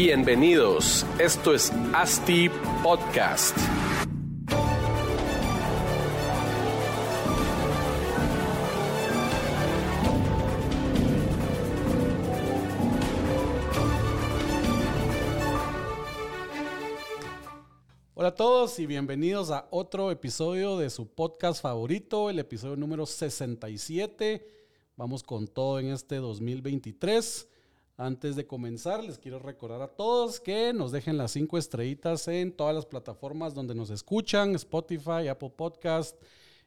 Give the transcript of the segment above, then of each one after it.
Bienvenidos, esto es ASTI Podcast. Hola a todos y bienvenidos a otro episodio de su podcast favorito, el episodio número 67. Vamos con todo en este 2023. Antes de comenzar, les quiero recordar a todos que nos dejen las cinco estrellitas en todas las plataformas donde nos escuchan, Spotify, Apple Podcast,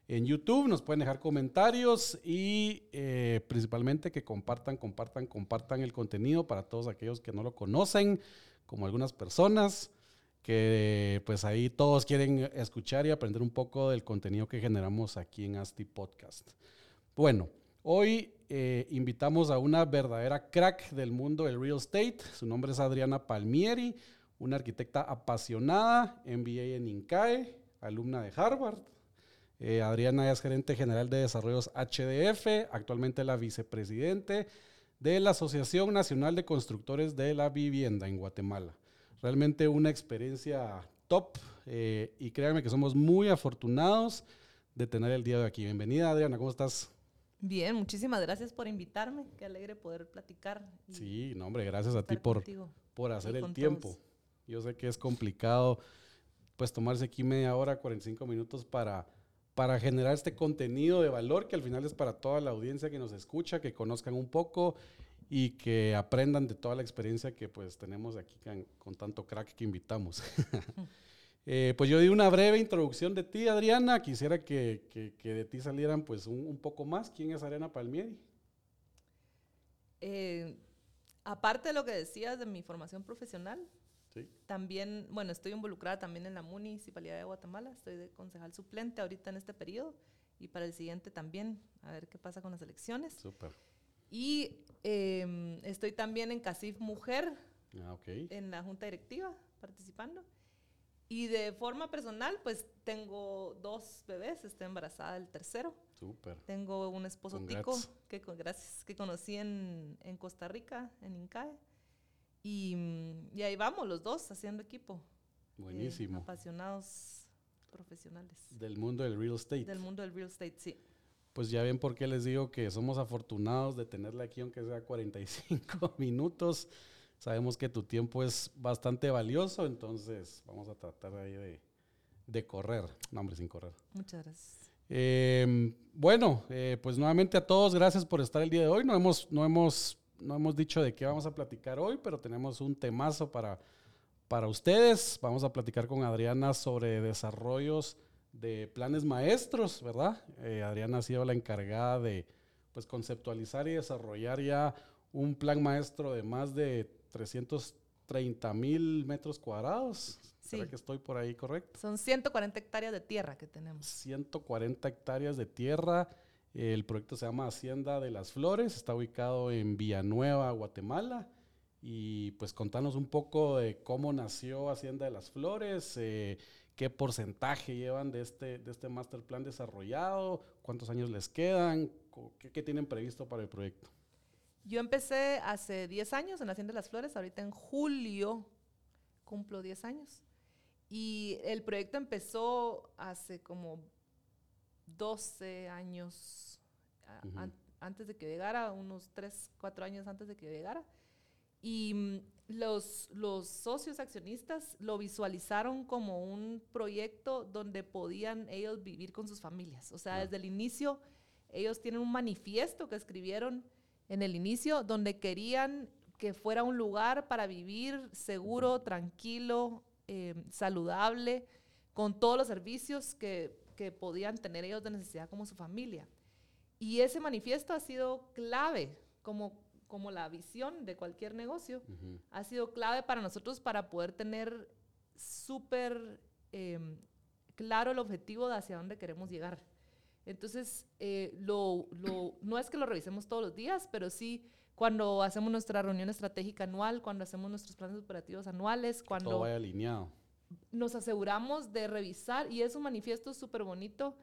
en YouTube. Nos pueden dejar comentarios y eh, principalmente que compartan, compartan, compartan el contenido para todos aquellos que no lo conocen, como algunas personas que pues ahí todos quieren escuchar y aprender un poco del contenido que generamos aquí en Asti Podcast. Bueno, hoy eh, invitamos a una verdadera crack del mundo del real estate. Su nombre es Adriana Palmieri, una arquitecta apasionada, MBA en INCAE, alumna de Harvard. Eh, Adriana es gerente general de desarrollos HDF, actualmente la vicepresidente de la Asociación Nacional de Constructores de la Vivienda en Guatemala. Realmente una experiencia top eh, y créanme que somos muy afortunados de tener el día de aquí. Bienvenida Adriana, ¿cómo estás? Bien, muchísimas gracias por invitarme. Qué alegre poder platicar. Sí, no, hombre, gracias a ti por, por hacer el tiempo. Yo sé que es complicado, pues tomarse aquí media hora, 45 minutos para, para generar este contenido de valor que al final es para toda la audiencia que nos escucha, que conozcan un poco y que aprendan de toda la experiencia que pues tenemos aquí con, tanto crack que invitamos. eh, pues yo di una breve introducción de ti, Adriana. Quisiera que, que, que de ti salieran pues un, un, poco más. ¿Quién es Adriana Palmieri? Eh, aparte de lo que decías de mi formación profesional, ¿Sí? también, bueno, estoy involucrada también en la Municipalidad de Guatemala. Estoy de concejal suplente ahorita en este periodo y para el siguiente también, a ver qué pasa con las elecciones. Súper. Y eh, estoy también en CACIF Mujer, ah, okay. en la junta directiva, participando. Y de forma personal, pues tengo dos bebés, estoy embarazada del tercero. Súper. Tengo un esposo Congrats. tico, que, gracias, que conocí en, en Costa Rica, en INCAE. Y, y, ahí vamos los dos haciendo equipo. Buenísimo. Eh, apasionados profesionales. Del mundo del real estate. Del mundo del real estate, sí pues ya ven por qué les digo que somos afortunados de tenerla aquí, aunque sea 45 minutos. Sabemos que tu tiempo es bastante valioso, entonces vamos a tratar ahí de, de correr. No, hombre, sin correr. Muchas gracias. Eh, bueno, eh, pues nuevamente a todos, gracias por estar el día de hoy. No hemos, no hemos, no hemos dicho de qué vamos a platicar hoy, pero tenemos un temazo para, para ustedes. Vamos a platicar con Adriana sobre desarrollos de planes maestros, ¿verdad? Eh, Adriana ha sido la encargada de pues, conceptualizar y desarrollar ya un plan maestro de más de 330 mil metros cuadrados. Sí. ¿Será que estoy por ahí correcto? Son 140 hectáreas de tierra que tenemos. 140 hectáreas de tierra. El proyecto se llama Hacienda de las Flores, está ubicado en Villanueva, Guatemala. Y pues contanos un poco de cómo nació Hacienda de las Flores, eh, qué porcentaje llevan de este, de este master plan desarrollado, cuántos años les quedan, qué, qué tienen previsto para el proyecto. Yo empecé hace 10 años en la Hacienda de las Flores, ahorita en julio cumplo 10 años. Y el proyecto empezó hace como 12 años uh -huh. an antes de que llegara, unos 3, 4 años antes de que llegara. Y mm, los, los socios accionistas lo visualizaron como un proyecto donde podían ellos vivir con sus familias. O sea, desde el inicio, ellos tienen un manifiesto que escribieron en el inicio donde querían que fuera un lugar para vivir seguro, tranquilo, eh, saludable, con todos los servicios que, que podían tener ellos de necesidad como su familia. Y ese manifiesto ha sido clave, como, como la visión de cualquier negocio, ha sido clave para nosotros para poder tener súper em, claro el objetivo de hacia dónde queremos llegar. Entonces, eh, lo, lo, no es que lo revisemos todos los días, pero sí cuando hacemos nuestra reunión estratégica anual, cuando hacemos nuestros planes operativos anuales, cuando... Todo vaya alineado. Nos aseguramos de revisar, y es un manifiesto súper bonito,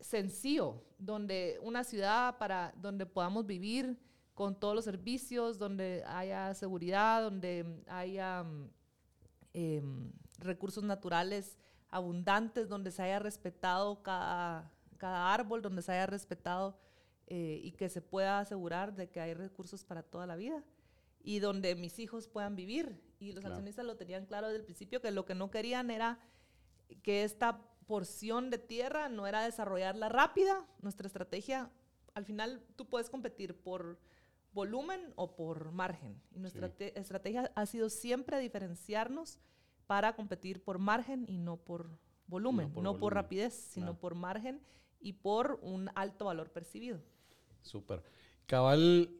sencillo, donde una ciudad para donde podamos vivir con todos los servicios, donde haya seguridad, donde haya eh, recursos naturales abundantes, donde se haya respetado cada, cada árbol, donde se haya respetado eh, y que se pueda asegurar de que hay recursos para toda la vida y donde mis hijos puedan vivir. Y los accionistas lo tenían claro desde el principio, que lo que no querían era que esta porción de tierra no era desarrollarla rápida. Nuestra estrategia, al final tú puedes competir por volumen o por margen. Y nuestra estrategia ha sido siempre diferenciarnos para competir por margen y no por volumen, no por, rapidez, sino por margen y por un alto valor percibido. Súper. Cabal,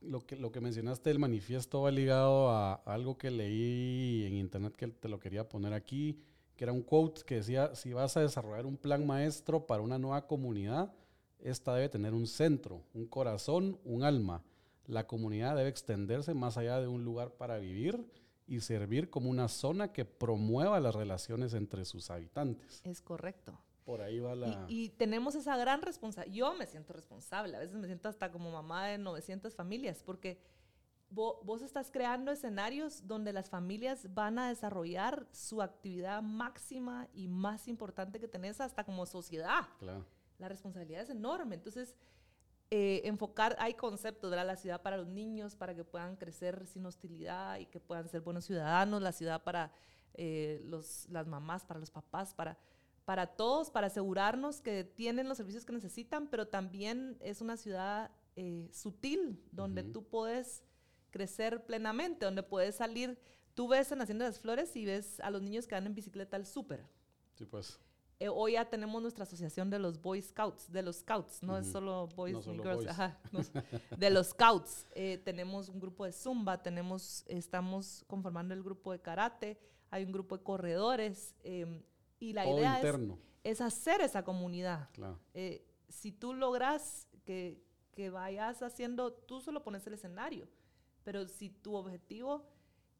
lo que, lo que mencionaste del manifiesto va ligado a, algo que leí en internet que te lo quería poner aquí, que era un quote que decía, si vas a desarrollar un plan maestro para una nueva comunidad, esta debe tener un centro, un corazón, un alma. La comunidad debe extenderse más allá de un lugar para vivir y servir como una zona que promueva las relaciones entre sus habitantes. Es correcto. Por ahí va la... Y, tenemos esa gran responsabilidad. Yo me siento responsable, a veces me siento hasta como mamá de 900 familias, porque vos, estás creando escenarios donde las familias van a desarrollar su actividad máxima y más importante que tenés hasta como sociedad. Claro. La responsabilidad es enorme. Entonces, eh, enfocar, hay conceptos, de La ciudad para los niños, para que puedan crecer sin hostilidad y que puedan ser buenos ciudadanos, la ciudad para eh, los, las mamás, para los papás, para, para todos, para asegurarnos que tienen los servicios que necesitan, pero también es una ciudad eh, sutil, donde tú puedes crecer plenamente, donde puedes salir, tú ves en Hacienda de las Flores y ves a los niños que van en bicicleta al súper. Sí, pues. Eh, hoy ya tenemos nuestra asociación de los Boy Scouts, de los Scouts, no es solo Boys y Girls, Ajá, de los Scouts. Eh, tenemos un grupo de Zumba, tenemos, estamos conformando el grupo de Karate, hay un grupo de corredores em, y la idea es, hacer esa comunidad. Eh, si tú logras que, que vayas haciendo, tú solo pones el escenario, pero si tu objetivo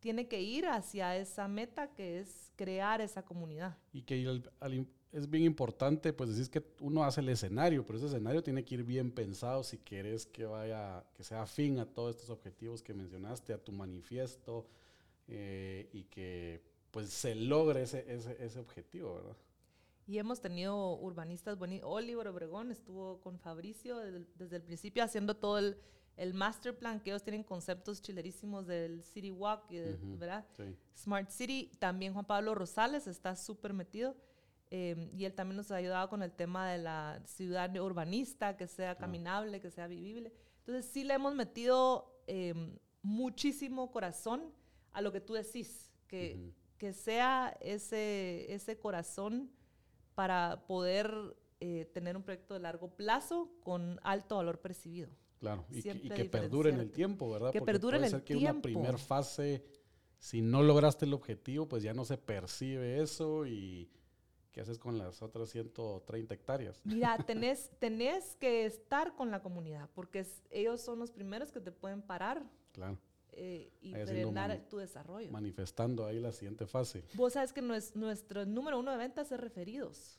tiene que ir hacia esa meta que es crear esa comunidad. Y que al, al, es bien importante, pues decís que uno hace el escenario, pero ese escenario tiene que ir bien pensado si quieres que vaya, que sea afín a todos estos objetivos que mencionaste, a tu manifiesto, eh, y que pues se logre ese, ese, ese objetivo, ¿verdad? Y hemos tenido urbanistas bonitos. Oliver Obregón estuvo con Fabricio desde, el principio haciendo todo el, el, master plan, que ellos tienen conceptos chilerísimos del City Walk, ¿verdad? Smart City. También Juan Pablo Rosales está súper metido. Em, y él también nos ha ayudado con el tema de la ciudad urbanista, que sea caminable, que sea vivible. Entonces sí le hemos metido em, muchísimo corazón a lo que tú decís, que, que sea ese, ese corazón para poder eh, tener un proyecto de largo plazo con alto valor percibido. Claro, y que, perdure en el tiempo, ¿verdad? Que perdure en el ser que una primera fase, si no lograste el objetivo, pues ya no se percibe eso y ¿Qué haces con las otras 130 hectáreas? Mira, tenés, tenés que estar con la comunidad, porque ellos son los primeros que te pueden parar. Claro. Eh, y frenar tu desarrollo. Manifestando ahí la siguiente fase. Vos sabes que nuestro número uno de ventas es referidos.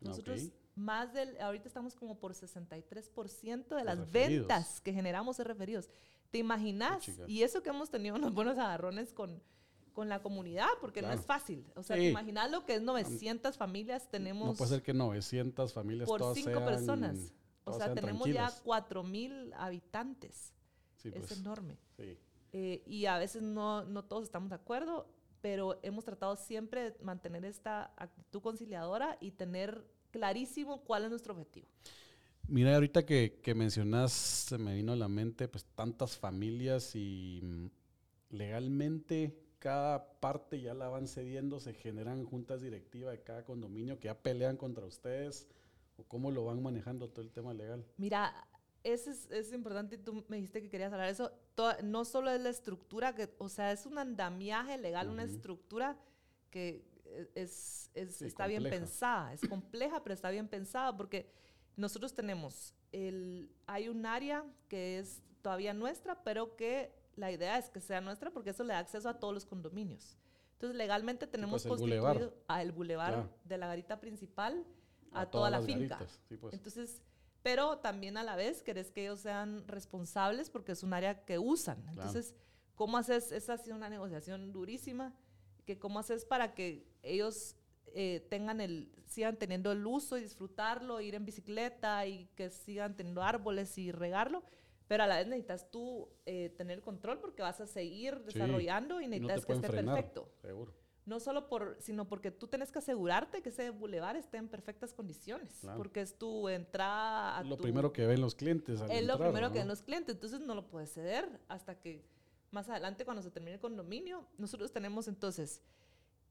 Nosotros más del, ahorita estamos como por 63% de las ventas que generamos es referidos. ¿Te imaginas? Y eso que hemos tenido unos buenos agarrones con con la comunidad, porque no es fácil. O sea, sí. lo que es 900 familias tenemos. No puede ser que 900 familias por cinco personas. O sea, tenemos ya 4000 habitantes. es pues. enorme. Eh, y a veces no, no todos estamos de acuerdo, pero hemos tratado siempre de mantener esta actitud conciliadora y tener clarísimo cuál es nuestro objetivo. Mira, ahorita que, que mencionas, se me vino a la mente pues tantas familias y mm, legalmente cada parte ya la van cediendo, se generan juntas directivas de cada condominio que ya pelean contra ustedes ¿O cómo lo van manejando todo el tema legal? Mira, eso es, es importante, tú me dijiste que querías hablar de eso. No solo es la estructura, que, o sea, es un andamiaje legal, una Ujú. estructura que eh, es, es- Sí, está bien pensada. Es compleja, pero está bien pensada porque nosotros tenemos, el, hay un área que es todavía nuestra, pero que la idea es que sea nuestra porque eso le da acceso a todos los condominios. Entonces, legalmente tenemos pues, el constituido bulevar. a el bulevar Claro. de la garita principal a, A toda todas la las finca. garitas, sí, pues. Entonces, pero también a la vez querés que ellos sean responsables porque es un área que usan. Entonces, ¿cómo haces? Esa ha sido una negociación durísima. Que ¿Cómo haces para que ellos eh, tengan el, sigan teniendo el uso y disfrutarlo, ir en bicicleta y que sigan teniendo árboles y regarlo? Pero a la vez necesitas tú eh, tener el control porque vas a seguir desarrollando y necesitas que esté frenar, perfecto Seguro. No solo por, sino porque tú tienes que asegurarte que ese bulevar esté en perfectas condiciones, Claro. porque es tu entrada a lo tu- primero que ven los clientes. al es lo primero que ven los clientes, entonces no lo puedes ceder hasta que más adelante cuando se termine el condominio, nosotros tenemos entonces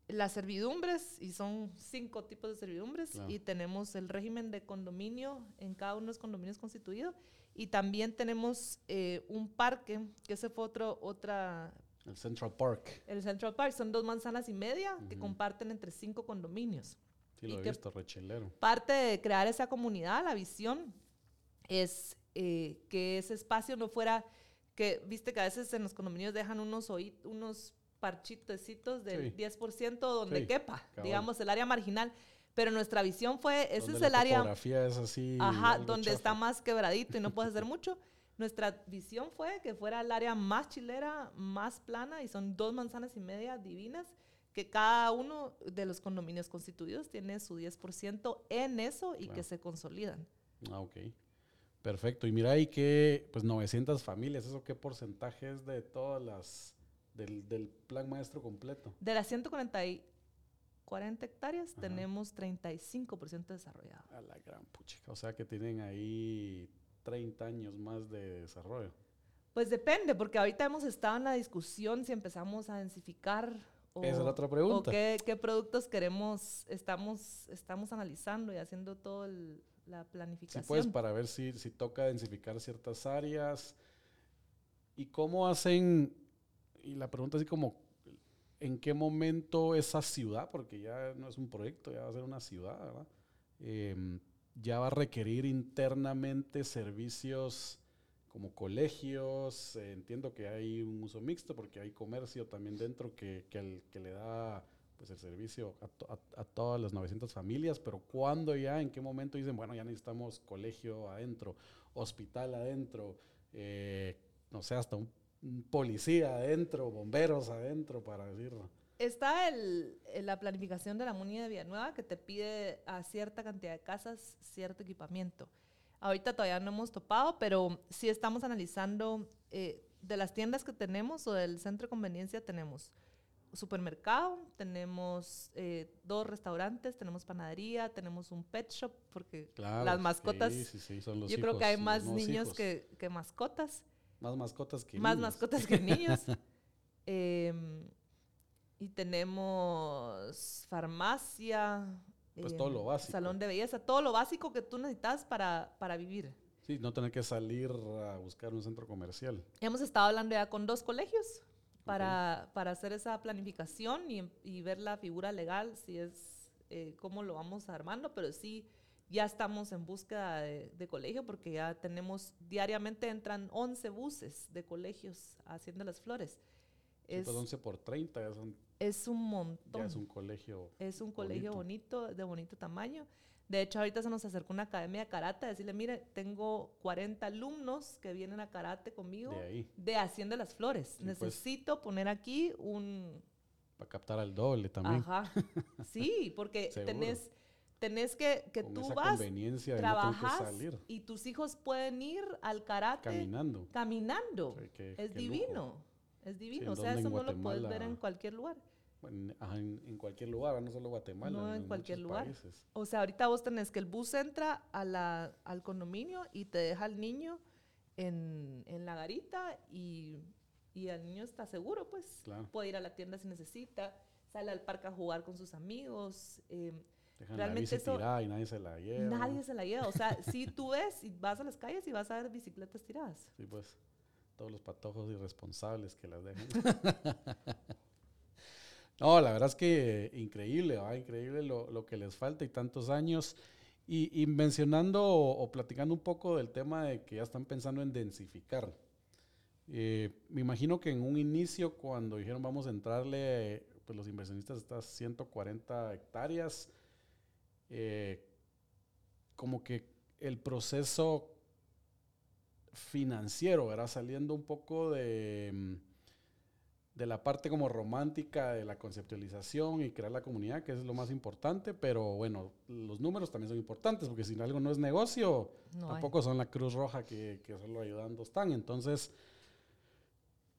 las servidumbres y son cinco tipos de servidumbres Claro. y tenemos el régimen de condominio en cada uno de los condominios constituidos y también tenemos eh, un parque que ese fue otro otra El Central Park. el Central Park son dos manzanas y media que Ujú. comparten entre cinco condominios. Sí, Y lo he que- visto, rechelero. Parte de crear esa comunidad, la visión, es eh, que ese espacio no fuera, que viste que a veces en los condominios dejan unos, oí- unos parchitecitos del Sí. 10% donde Sí, quepa, cabal. digamos, el área marginal. Pero nuestra visión fue, ese Donde es la el área... topografía es así. Ajá, donde chafa. está más quebradito y no puedes hacer mucho. Nuestra visión fue que fuera el área más chilera, más plana, y son dos manzanas y media divinas, que cada uno de los condominios constituidos tiene su 10% en eso y Claro. que se consolidan. Ah, ok. Perfecto. Y mira ahí que, pues 900 familias, ¿eso qué porcentaje es de todas las, del, del plan maestro completo? De las 140 y 40 hectáreas, Ajá. tenemos 35% desarrollado. A la gran puchica. O sea que tienen ahí 30 años más de desarrollo. Pues depende, porque ahorita hemos estado en la discusión si empezamos a densificar o, Esa es la otra o pregunta. qué, qué productos queremos, estamos, estamos analizando y haciendo toda la Sí, planificación. pues, para ver si, si toca densificar ciertas áreas. ¿Y cómo hacen? Y la pregunta así como, ¿en qué momento esa ciudad, porque ya no es un proyecto, ya va a ser una ciudad, ¿verdad? Em, ya va a requerir internamente servicios como colegios, eh, entiendo que hay un uso mixto porque hay comercio también dentro que, que, el- que le da pues el servicio a, to- a- todas las 900 familias, pero ¿cuándo ya, en qué momento dicen, bueno, ya necesitamos colegio adentro, hospital adentro, eh, no sé, hasta un policía adentro, bomberos adentro, para decirlo? Está el, el- la planificación de la MUNI de Villanueva que te pide a cierta cantidad de casas cierto equipamiento. Ahorita todavía no hemos topado, pero sí estamos analizando eh, de las tiendas que tenemos o del centro de conveniencia tenemos supermercado, tenemos eh, dos restaurantes, tenemos panadería, tenemos un pet shop, porque Claro. las mascotas, Sí, sí, sí, son los yo creo que hay más niños que, que mascotas. Más mascotas que más niños. mascotas que niños. Em, y tenemos farmacia. Pues todo em, lo básico. Salón de belleza, todo lo básico que tú necesitas para, para vivir. Sí, no tener que salir a buscar un centro comercial. Hemos estado hablando ya con dos colegios para, para hacer esa planificación y, y ver la figura legal, si es eh, cómo lo vamos armando, pero sí ya estamos en búsqueda de, de colegio porque ya tenemos, diariamente entran 11 buses de colegios haciendo las flores. Sí, Es, pues 11 por 30 ya, son- es un montón. ya es un colegio. Es un colegio bonito. de bonito tamaño. De hecho, ahorita se nos acercó una academia de karate a decirle, mire, tengo 40 alumnos que vienen a karate conmigo De ahí. de Hacienda las Flores. Sí, pues. Necesito poner aquí un... Para captar al doble también. Ajá. Sí, porque tenés, tenés que, que Con tú esa vas, conveniencia no trabajas salir y tus hijos pueden ir al karate caminando. caminando. O sea, qué- es lujo. divino. Es divino. o ¿en sea, eso no lo puedes ver en cualquier lugar. En, en- en cualquier lugar, no solo Guatemala. No, sino en cualquier lugar. países. O sea, ahorita vos tenés que el bus entra a la, al condominio y te deja al niño en, en la garita y, y el niño está seguro, pues. Claro. Puede ir a la tienda si necesita, sale al parque a jugar con sus amigos. eh, Dejan la Realmente bici eso- tirada y nadie se la lleva. Nadie se la lleva. O sea, si tú ves y vas a las calles y vas a ver bicicletas tiradas. Sí, pues, todos los patojos irresponsables que las dejan. no, la verdad es que increíble, increíble lo, lo que les falta y tantos años. Y, y mencionando o, platicando un poco del tema de que ya están pensando en densificar. Eh, me imagino que en un inicio, cuando dijeron vamos a entrarle, pues los inversionistas estas 140 hectáreas, eh, como que el proceso financiero, ¿verdad? Saliendo un poco de, mm, de la parte como romántica de la conceptualización y crear la comunidad, que es lo más importante, pero bueno, los números también son importantes, porque si algo no es negocio, No hay. tampoco son la Cruz Roja que, que solo ayudando están. Entonces,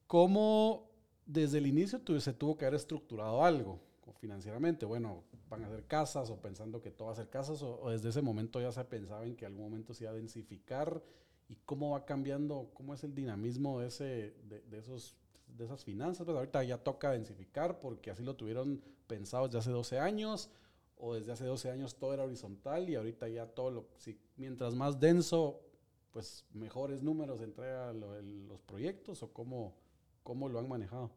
¿cómo desde el inicio tu- se tuvo que haber estructurado algo financieramente? Bueno, van a hacer casas o pensando que todo va a ser casas o, o desde ese momento ya se pensaba en que algún momento se iba a densificar y cómo va cambiando, cómo es el dinamismo de, ese, de, de esos, de esas finanzas. Pues ahorita ya toca densificar porque así lo tuvieron pensado desde hace 12 años o desde hace 12 años todo era horizontal y ahorita ya todo lo, si, mientras más denso, pues mejores números entrega lo- los proyectos o cómo, cómo lo han manejado.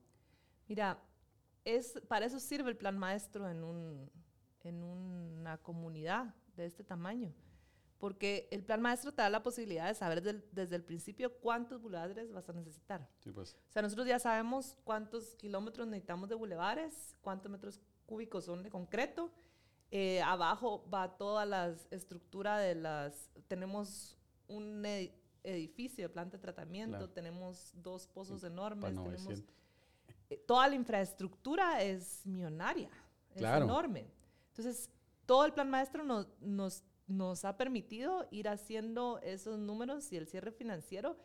Mira, es, para eso sirve el plan maestro en, un, en una comunidad de este tamaño. Porque el plan maestro te da la posibilidad de saber del- desde el principio cuántos bulevares vas a necesitar. Sí, pues. O sea, nosotros ya sabemos cuántos kilómetros necesitamos de bulevares, cuántos metros cúbicos son de concreto. Eh, abajo va toda la estructura de las... Tenemos un edi- edificio de planta de tratamiento, Claro. tenemos dos pozos enormes, Para tenemos 900. eh, toda la infraestructura es millonaria, Claro. es enorme. Entonces, todo el plan maestro nos, nos, nos ha permitido ir haciendo esos números y el cierre financiero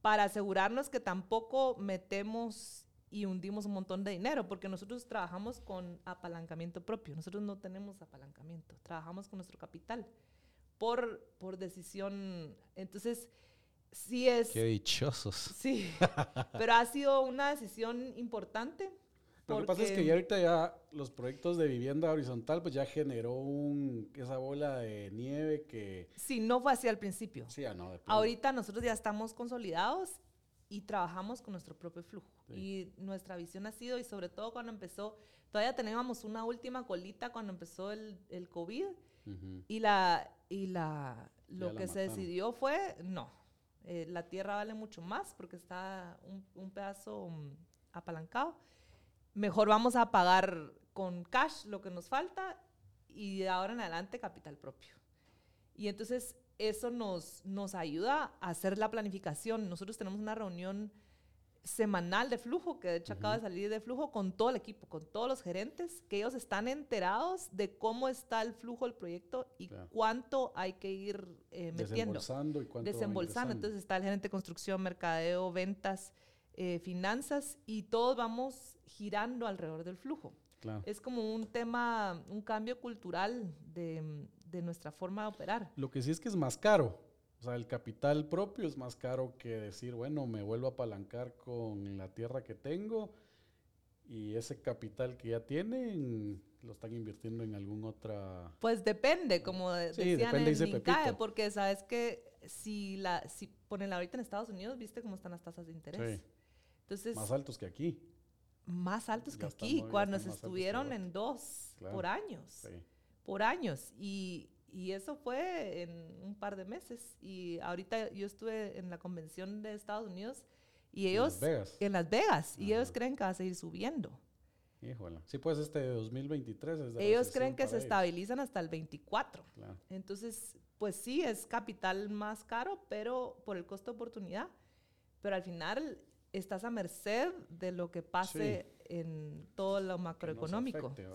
para asegurarnos que tampoco metemos y hundimos un montón de dinero, porque nosotros trabajamos con apalancamiento propio, nosotros no tenemos apalancamiento, trabajamos con nuestro capital por, por decisión. Entonces, sí es... Qué dichosos. Sí, pero ha sido una decisión importante. Lo que pasa es que porque- ya ahorita ya los proyectos de vivienda horizontal pues ya generó un, esa bola de nieve que... Sí, no fue así al principio. Sí, ah, no, de. Ahorita nosotros ya estamos consolidados y trabajamos con nuestro propio flujo. Sí. Y nuestra visión ha sido, y sobre todo cuando empezó, todavía teníamos una última colita cuando empezó el, el COVID Ujú. y, la, y la, lo Ya la que se mataron. decidió fue, no, eh, la tierra vale mucho más porque está un, un pedazo mm, apalancado. Mejor vamos a pagar con cash lo que nos falta y de ahora en adelante capital propio. Y entonces eso nos, nos ayuda a hacer la planificación. Nosotros tenemos una reunión semanal de flujo, que de hecho acaba de salir de flujo con todo el equipo, con todos los gerentes, que ellos están enterados de cómo está el flujo del proyecto y Claro. cuánto hay que ir eh, metiendo. Desembolsando y cuánto Desembolsando. Entonces está el gerente de construcción, mercadeo, ventas, eh, finanzas y todos vamos girando alrededor del flujo. Claro. Es como un tema, un cambio cultural de, de nuestra forma de operar. Lo que sí es que es más caro. O sea, el capital propio es más caro que decir, bueno, me vuelvo a apalancar con la tierra que tengo y ese capital que ya tienen lo están invirtiendo en alguna otra... Pues depende, como Sí, decían depende, en porque sabes que si la si ponen ahorita en Estados Unidos, viste cómo están las tasas de interés. Sí, Entonces, más altos que aquí. más altos que aquí, cuando se estuvieron en dos Claro. por años. Sí. por años y, y eso fue en un par de meses y ahorita yo estuve en la convención de Estados Unidos y En ellos Las Vegas. en Las Vegas y ellos creen que va a seguir subiendo. Híjole. Sí, pues este 2023 es de Ellos creen que se ellos. estabilizan hasta el 24. Claro. Entonces, pues sí, es capital más caro, pero por el costo de oportunidad. Pero al final estás a merced de lo que pase en todo lo macroeconómico. afecte.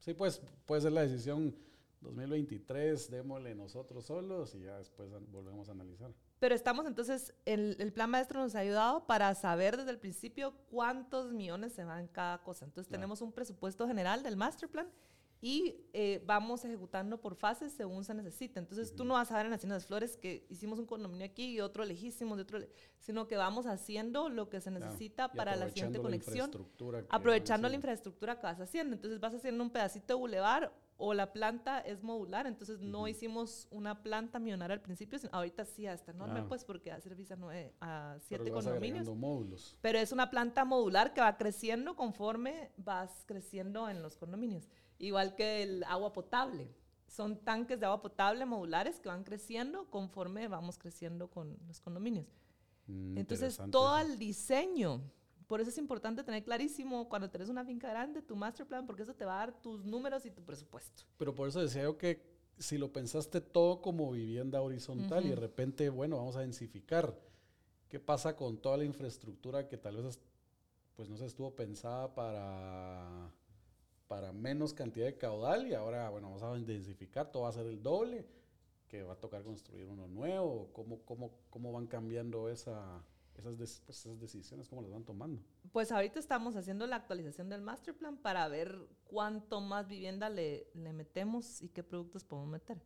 Sí, pues puede ser la decisión 2023, démosle nosotros solos y ya después volvemos a analizar. Pero estamos entonces, el, el plan maestro nos ha ayudado para saber desde el principio cuántos millones se van cada cosa. Entonces Claro. tenemos un presupuesto general del master plan y eh, vamos ejecutando por fases según se necesita. Entonces, tú no vas a ver en las Flores que hicimos un condominio aquí y otro lejísimo, de otro, sino que vamos haciendo lo que se necesita para la siguiente conexión, aprovechando la infraestructura que vas haciendo. Entonces, vas haciendo un pedacito de bulevar o la planta es modular, entonces no hicimos una planta millonaria al principio, ahorita sí está enorme, pues porque da servicio a, nueve, a siete condominios. Módulos. Pero es una planta modular que va creciendo conforme vas creciendo en los condominios. Igual que el agua potable. Son tanques de agua potable modulares que van creciendo conforme vamos creciendo con los condominios. Mm, Entonces, todo el diseño, por eso es importante tener clarísimo cuando tenés una finca grande tu master plan, porque eso te va a dar tus números y tu presupuesto. Pero por eso decía yo que si lo pensaste todo como vivienda horizontal y de repente, bueno, vamos a densificar, ¿qué pasa con toda la infraestructura que tal vez pues no se estuvo pensada para para menos cantidad de caudal y ahora, bueno, vamos a intensificar, todo va a ser el doble, que va a tocar construir uno nuevo, cómo, cómo, cómo van cambiando esa, esas, pues, esas decisiones, cómo las van tomando. Pues ahorita estamos haciendo la actualización del master plan para ver cuánto más vivienda le, le metemos y qué productos podemos meter.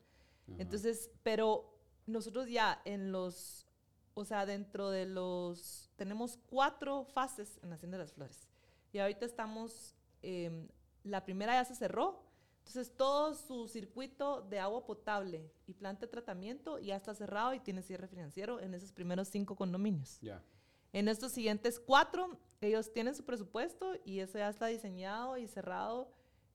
Entonces, pero nosotros ya en los, o sea, dentro de los, tenemos cuatro fases en Hacienda de las Flores. Y ahorita estamos eh, la primera ya se cerró. Entonces todo su circuito de agua potable y planta de tratamiento ya está cerrado y tiene cierre financiero en esos primeros cinco condominios. Ya. En estos siguientes cuatro, ellos tienen su presupuesto y eso ya está diseñado y cerrado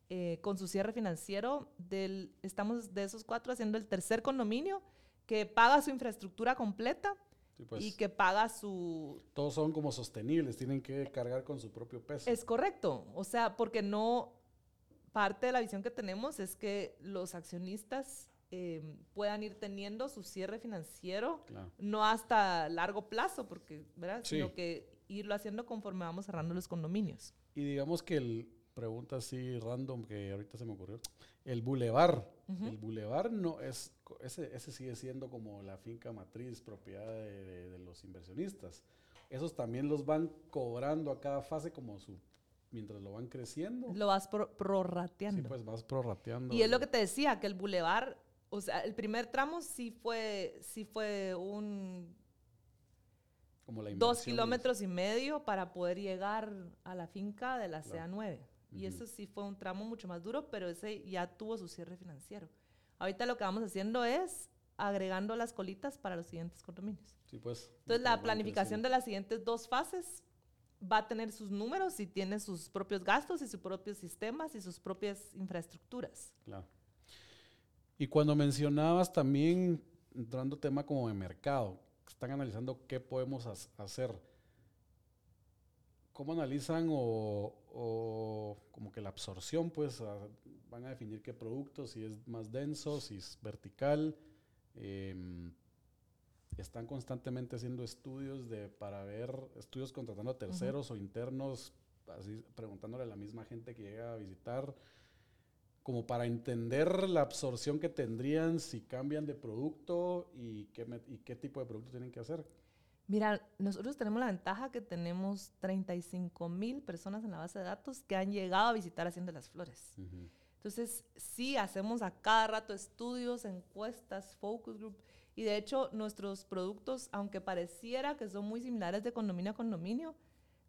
eh, con su cierre financiero. Del, estamos de esos cuatro haciendo el tercer condominio que paga su infraestructura completa pues. y que paga su... Todos son como sostenibles, tienen que cargar con su propio peso. Es correcto, o sea, porque no, parte de la visión que tenemos es que los accionistas eh, puedan ir teniendo su cierre financiero, no hasta largo plazo, porque, ¿verdad? Sino que irlo haciendo conforme vamos cerrando los condominios. Y digamos que el, pregunta así random que ahorita se me ocurrió, el bulevar, el bulevar no es, ese, ese, sigue siendo como la finca matriz, propiedad de, de los inversionistas. Esos también los van cobrando a cada fase como su mientras lo van creciendo. Lo vas prorrateando. Sí, pues vas prorrateando. Y es lo que te decía, que el bulevar, o sea, el primer tramo sí fue, sí fue un... Como la dos kilómetros y medio para poder llegar a la finca de la CA9. Y eso sí fue un tramo mucho más duro, pero ese ya tuvo su cierre financiero. Ahorita lo que vamos haciendo es agregando las colitas para los siguientes condominios. Sí, pues. Entonces, la planificación de las siguientes dos fases va a tener sus números y tiene sus propios gastos y sus propios sistemas y sus propias infraestructuras. Claro. Y cuando mencionabas también, entrando tema como de mercado, están analizando qué podemos hacer. ¿Cómo analizan o, como que la absorción, pues van a definir qué producto, si es más denso, si es vertical? Eh, están constantemente haciendo estudios de, para ver, estudios contratando a terceros o internos, así preguntándole a la misma gente que llega a visitar, como para entender la absorción que tendrían si cambian de producto y qué, y qué tipo de producto tienen que hacer. Mira, nosotros tenemos la ventaja que tenemos 35 mil personas en la base de datos que han llegado a visitar Hacienda las Flores. Entonces, sí, hacemos a cada rato estudios, encuestas, focus group, y de hecho, nuestros productos, aunque pareciera que son muy similares de condominio a condominio,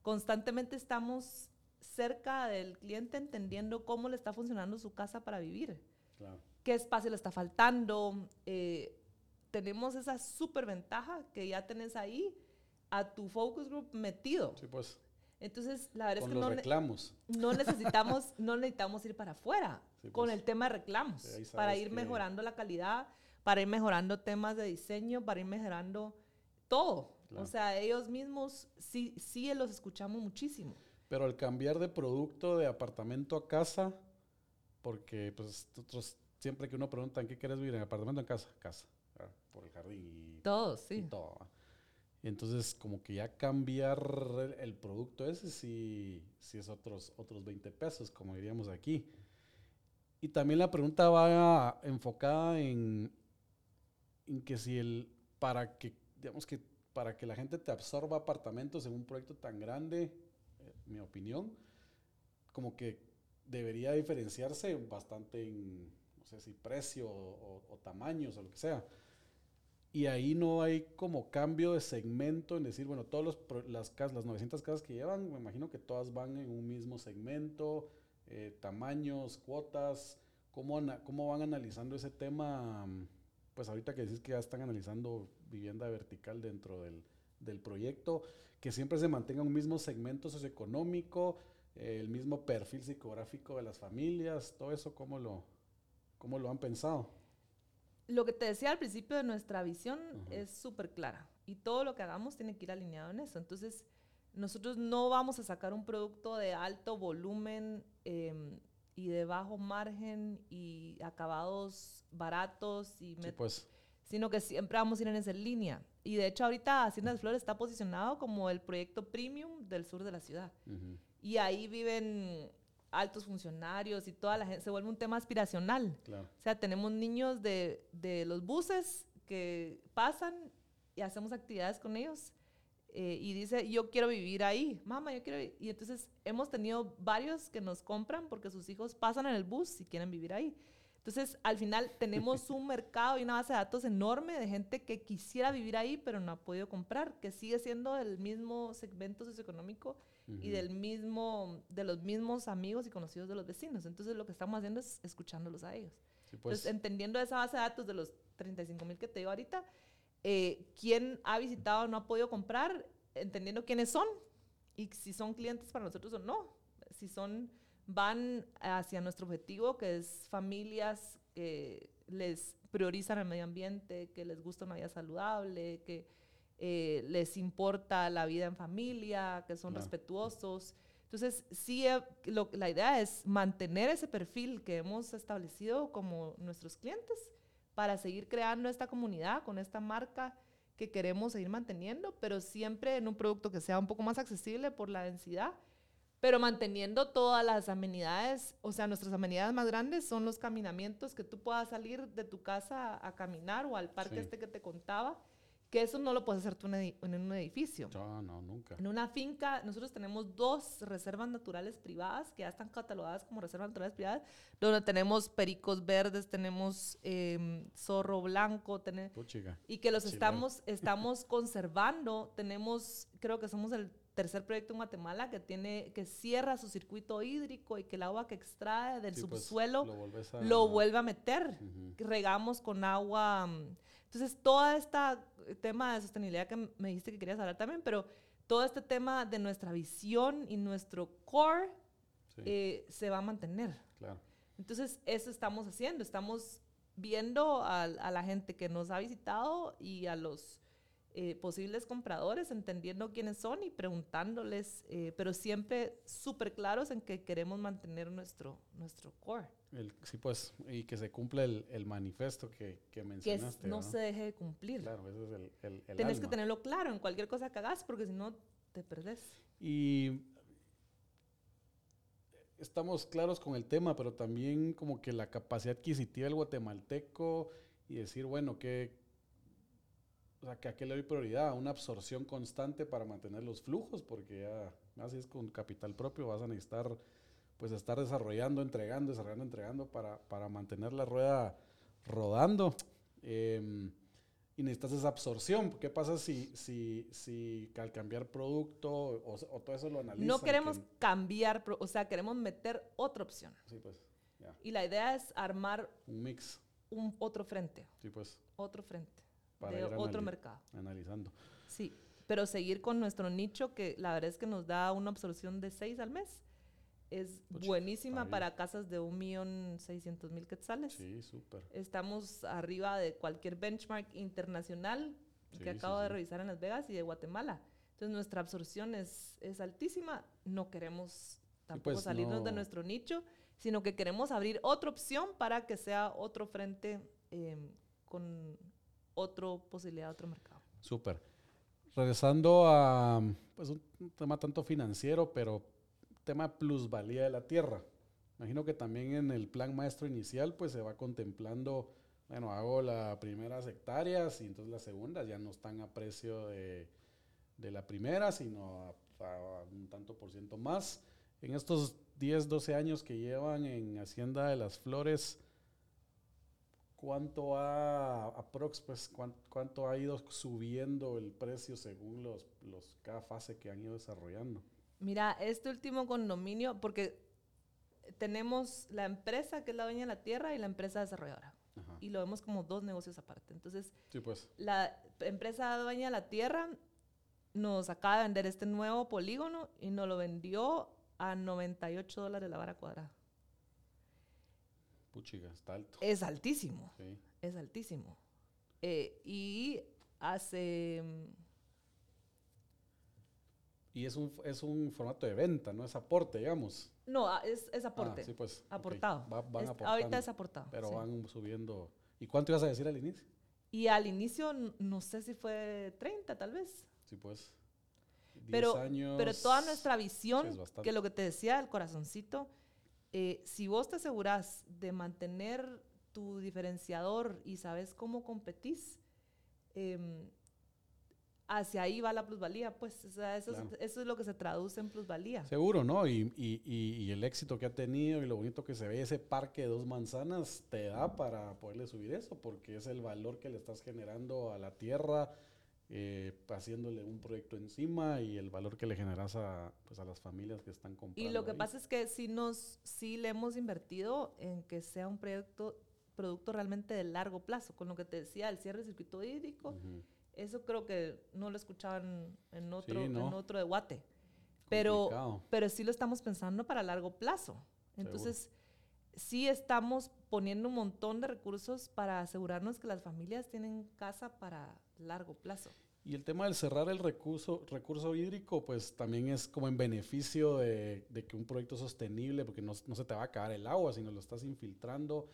constantemente estamos cerca del cliente entendiendo cómo le está funcionando su casa para vivir. ¿Qué espacio le está faltando? Eh, tenemos esa súper ventaja que ya tenés ahí a tu focus group metido. Sí, pues. Entonces, la verdad es que los no, reclamos. no necesitamos, no necesitamos ir para afuera con pues. el tema de reclamos para ir mejorando la calidad para ir mejorando temas de diseño, para ir mejorando todo. O sea, ellos mismos sí, sí los escuchamos muchísimo. Pero al cambiar de producto de apartamento a casa, porque pues nosotros, siempre que uno pregunta en qué quieres vivir, en apartamento o en casa, casa, por el jardín y todo, sí. todo. entonces, como que ya cambiar el, producto ese sí, sí es otros, otros 20 pesos, como diríamos aquí. Y también la pregunta va enfocada en en que si el, para que, digamos que para que la gente te absorba apartamentos en un proyecto tan grande, mi opinión, como que debería diferenciarse bastante en, no sé si precio o, o tamaños o lo que sea. Y ahí no hay como cambio de segmento en decir, bueno, todas las, casas, las 900 casas que llevan, me imagino que todas van en un mismo segmento, eh, tamaños, cuotas. ¿Cómo, ¿Cómo van analizando ese tema? Pues ahorita que decís que ya están analizando vivienda vertical dentro del, del proyecto, que siempre se mantenga un mismo segmento socioeconómico, eh, el mismo perfil psicográfico de las familias, todo eso, ¿cómo lo, cómo lo han pensado? lo que te decía al principio de nuestra visión es súper clara y todo lo que hagamos tiene que ir alineado en eso. Entonces, nosotros no vamos a sacar un producto de alto volumen em, y de bajo margen y acabados baratos y pues. sino que siempre vamos a ir en esa línea. Y de hecho ahorita Hacienda de Flores está posicionado como el proyecto premium del sur de la ciudad. Y ahí viven altos funcionarios y toda la gente, se vuelve un tema aspiracional. O sea, tenemos niños de, de, los buses que pasan y hacemos actividades con ellos eh, y dice, yo quiero vivir ahí, mamá, yo quiero Y entonces hemos tenido varios que nos compran porque sus hijos pasan en el bus y quieren vivir ahí. Entonces, al final tenemos un mercado y una base de datos enorme de gente que quisiera vivir ahí, pero no ha podido comprar, que sigue siendo el mismo segmento socioeconómico y del mismo, de los mismos amigos y conocidos de los vecinos. Entonces lo que estamos haciendo es escuchándolos a ellos. pues. Entonces, entendiendo esa base de datos de los 35 mil que te digo ahorita, eh, quién ha visitado o no ha podido comprar, entendiendo quiénes son y si son clientes para nosotros o no. Si son, van hacia nuestro objetivo, que es familias que les priorizan el medio ambiente, que les gusta una vida saludable, que eh, les importa la vida en familia, que son respetuosos. Entonces, sí, eh, la idea es mantener ese perfil que hemos establecido como nuestros clientes para seguir creando esta comunidad con esta marca que queremos seguir manteniendo, pero siempre en un producto que sea un poco más accesible por la densidad, pero manteniendo todas las amenidades, o sea, nuestras amenidades más grandes son los caminamientos, que tú puedas salir de tu casa a, caminar o al parque este que te contaba que eso no lo puedes hacer tú en, un edificio. No, no, nunca. En una finca, nosotros tenemos dos reservas naturales privadas que ya están catalogadas como reservas naturales privadas, donde tenemos pericos verdes, tenemos em, zorro blanco, tenemos, y que los estamos, estamos conservando. Tenemos, creo que somos el tercer proyecto en Guatemala que tiene que cierra su circuito hídrico y que el agua que extrae del pues, subsuelo lo, vuelve a meter. Regamos con agua. Entonces, todo este tema de sostenibilidad que me dijiste que querías hablar también, pero todo este tema de nuestra visión y nuestro core eh, se va a mantener. Claro. Entonces, eso estamos haciendo. Estamos viendo a, la gente que nos ha visitado y a los eh, posibles compradores, entendiendo quiénes son y preguntándoles, eh, pero siempre súper claros en que queremos mantener nuestro, nuestro core sí, pues, y que se cumpla el, el manifiesto que, que mencionaste. Que no, se deje de cumplir. Claro, ese es el, el, el Tienes que tenerlo claro en cualquier cosa que hagas, porque si no, te perdés. Y estamos claros con el tema, pero también como que la capacidad adquisitiva del guatemalteco y decir, bueno, que, o sea, que a qué le doy prioridad, una absorción constante para mantener los flujos, porque ya, así es con capital propio, vas a necesitar pues estar desarrollando, entregando, desarrollando, entregando para, para mantener la rueda rodando. Em, y necesitas esa absorción. ¿Qué pasa si, si, si al cambiar producto o, todo eso lo analizas? No queremos cambiar, o sea, queremos meter otra opción. Sí, pues. Y la idea es armar un mix. Un otro frente. Sí, pues. Otro frente. de otro mercado. Analizando. Sí, pero seguir con nuestro nicho que la verdad es que nos da una absorción de 6 al mes es buenísima para casas de 1.600.000 quetzales. Sí, súper. Estamos arriba de cualquier benchmark internacional que acabo de revisar en Las Vegas y de Guatemala. Entonces nuestra absorción es, es altísima. No queremos tampoco pues, salirnos de nuestro nicho, sino que queremos abrir otra opción para que sea otro frente em, con otra posibilidad, otro mercado. Súper. Regresando a pues, un tema tanto financiero, pero tema plusvalía de la tierra. Imagino que también en el plan maestro inicial pues se va contemplando, bueno, hago las primeras hectáreas y entonces las segundas ya no están a precio de, de la primera, sino a, un tanto por ciento más. En estos 10, 12 años que llevan en Hacienda de las Flores, ¿cuánto ha, aprox, pues, cuánto, ha ido subiendo el precio según los, los, cada fase que han ido desarrollando? Mira, este último condominio, porque tenemos la empresa que es la dueña de la tierra y la empresa desarrolladora. Y lo vemos como dos negocios aparte. Entonces, pues. la empresa dueña de la tierra nos acaba de vender este nuevo polígono y nos lo vendió a 98 dólares la vara cuadrada. Puchiga, está alto. Es altísimo. Sí. Es altísimo. Eh, y hace... Y es un, es un formato de venta, no es aporte, digamos. No, ah, es, es aporte. Ah, sí, pues. Aportado. ahorita es aportado. Pero van subiendo. ¿Y cuánto ibas a decir al inicio? Y al inicio, no sé si fue 30, tal vez. Sí, pues. Pero, años, pero toda nuestra visión, que lo que te decía el corazoncito, eh, si vos te aseguras de mantener tu diferenciador y sabes cómo competís, eh, hacia ahí va la plusvalía, pues eso, es, lo que se traduce en plusvalía. Seguro, ¿no? Y, y, y, el éxito que ha tenido y lo bonito que se ve ese parque de dos manzanas te da para poderle subir eso, porque es el valor que le estás generando a la tierra, eh, haciéndole un proyecto encima y el valor que le generas a, pues, a las familias que están comprando. Y lo que pasa es que sí, nos, sí le hemos invertido en que sea un proyecto, producto realmente de largo plazo, con lo que te decía, el cierre del circuito hídrico. Eso creo que no lo escuchaban en otro, en otro de Guate. Pero, pero sí lo estamos pensando para largo plazo. Entonces, sí estamos poniendo un montón de recursos para asegurarnos que las familias tienen casa para largo plazo. Y el tema del cerrar el recurso, recurso hídrico, pues también es como en beneficio de, de que un proyecto sostenible, porque no, no, se te va a acabar el agua, sino lo estás infiltrando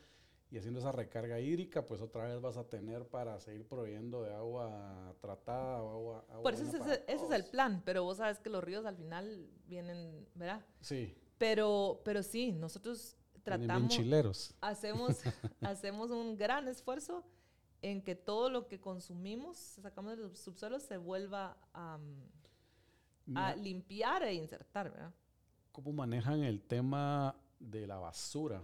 y haciendo esa recarga hídrica, pues otra vez vas a tener para seguir proveyendo de agua tratada o agua. agua Por eso ese, ese, es el plan, pero vos sabes que los ríos al final vienen, ¿verdad? Sí. Pero, pero sí, nosotros tratamos. chileros. Hacemos, hacemos un gran esfuerzo en que todo lo que consumimos, sacamos de los subsuelos, se vuelva a limpiar e insertar, ¿verdad? ¿Cómo manejan el tema de la basura?